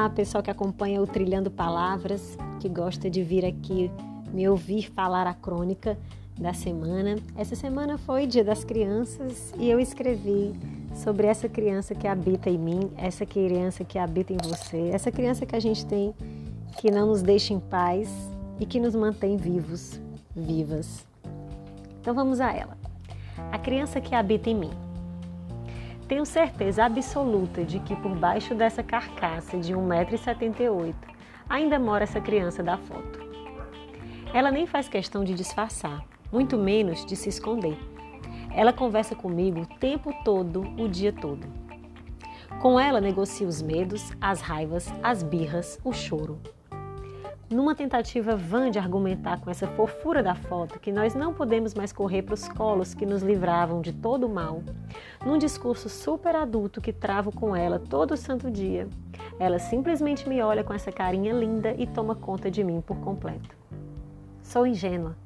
Olá, pessoal que acompanha o Trilhando Palavras, que gosta de vir aqui me ouvir falar a crônica da semana. Essa semana foi Dia das Crianças e eu escrevi sobre essa criança que habita em mim, essa criança que habita em você, essa criança que a gente tem que não nos deixa em paz e que nos mantém vivos, vivas. Então vamos a ela. A criança que habita em mim. Tenho certeza absoluta de que por baixo dessa carcaça de 1,78m ainda mora essa criança da foto. Ela nem faz questão de disfarçar, muito menos de se esconder. Ela conversa comigo o tempo todo, o dia todo. Com ela negocio os medos, as raivas, as birras, o choro numa tentativa vã de argumentar com essa fofura da foto que nós não podemos mais correr para os colos que nos livravam de todo o mal, num discurso super adulto que travo com ela todo santo dia, ela simplesmente me olha com essa carinha linda e toma conta de mim por completo. Sou ingênua.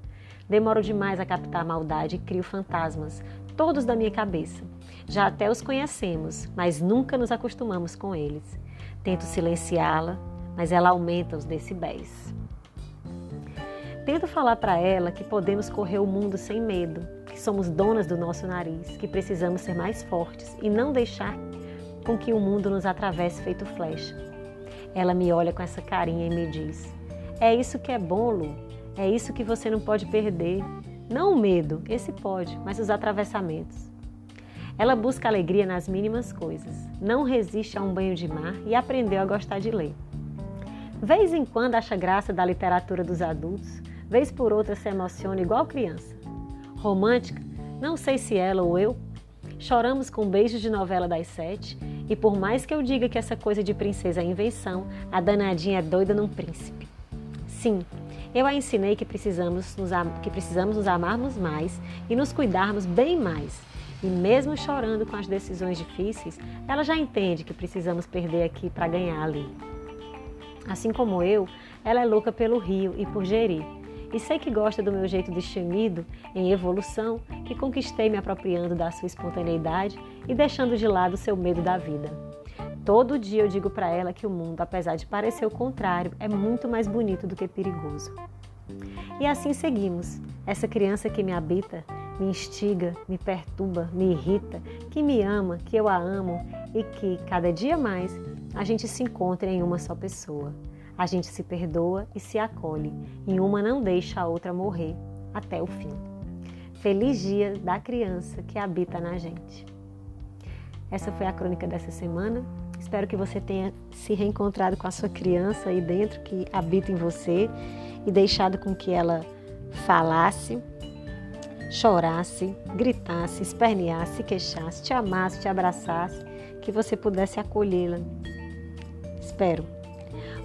Demoro demais a captar a maldade e crio fantasmas, todos da minha cabeça. Já até os conhecemos, mas nunca nos acostumamos com eles. Tento silenciá-la, mas ela aumenta os decibéis. Tento falar para ela que podemos correr o mundo sem medo, que somos donas do nosso nariz, que precisamos ser mais fortes e não deixar com que o mundo nos atravesse feito flecha. Ela me olha com essa carinha e me diz: É isso que é bom, Lu. É isso que você não pode perder. Não o medo, esse pode, mas os atravessamentos. Ela busca alegria nas mínimas coisas, não resiste a um banho de mar e aprendeu a gostar de ler. Vez em quando acha graça da literatura dos adultos, vez por outra se emociona igual criança. Romântica, não sei se ela ou eu, choramos com beijos de novela das sete, e por mais que eu diga que essa coisa de princesa é invenção, a danadinha é doida num príncipe. Sim, eu a ensinei que precisamos, nos, que precisamos nos amarmos mais e nos cuidarmos bem mais. E mesmo chorando com as decisões difíceis, ela já entende que precisamos perder aqui para ganhar ali. Assim como eu, ela é louca pelo rio e por gerir. E sei que gosta do meu jeito destemido, em evolução, que conquistei me apropriando da sua espontaneidade e deixando de lado seu medo da vida. Todo dia eu digo para ela que o mundo, apesar de parecer o contrário, é muito mais bonito do que perigoso. E assim seguimos. Essa criança que me habita, me instiga, me perturba, me irrita, que me ama, que eu a amo e que, cada dia mais, a gente se encontra em uma só pessoa. A gente se perdoa e se acolhe, e uma não deixa a outra morrer até o fim. Feliz dia da criança que habita na gente. Essa foi a crônica dessa semana. Espero que você tenha se reencontrado com a sua criança aí dentro que habita em você e deixado com que ela falasse, chorasse, gritasse, esperneasse, queixasse, te amasse, te abraçasse, que você pudesse acolhê-la espero.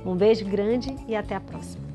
Um beijo grande e até a próxima.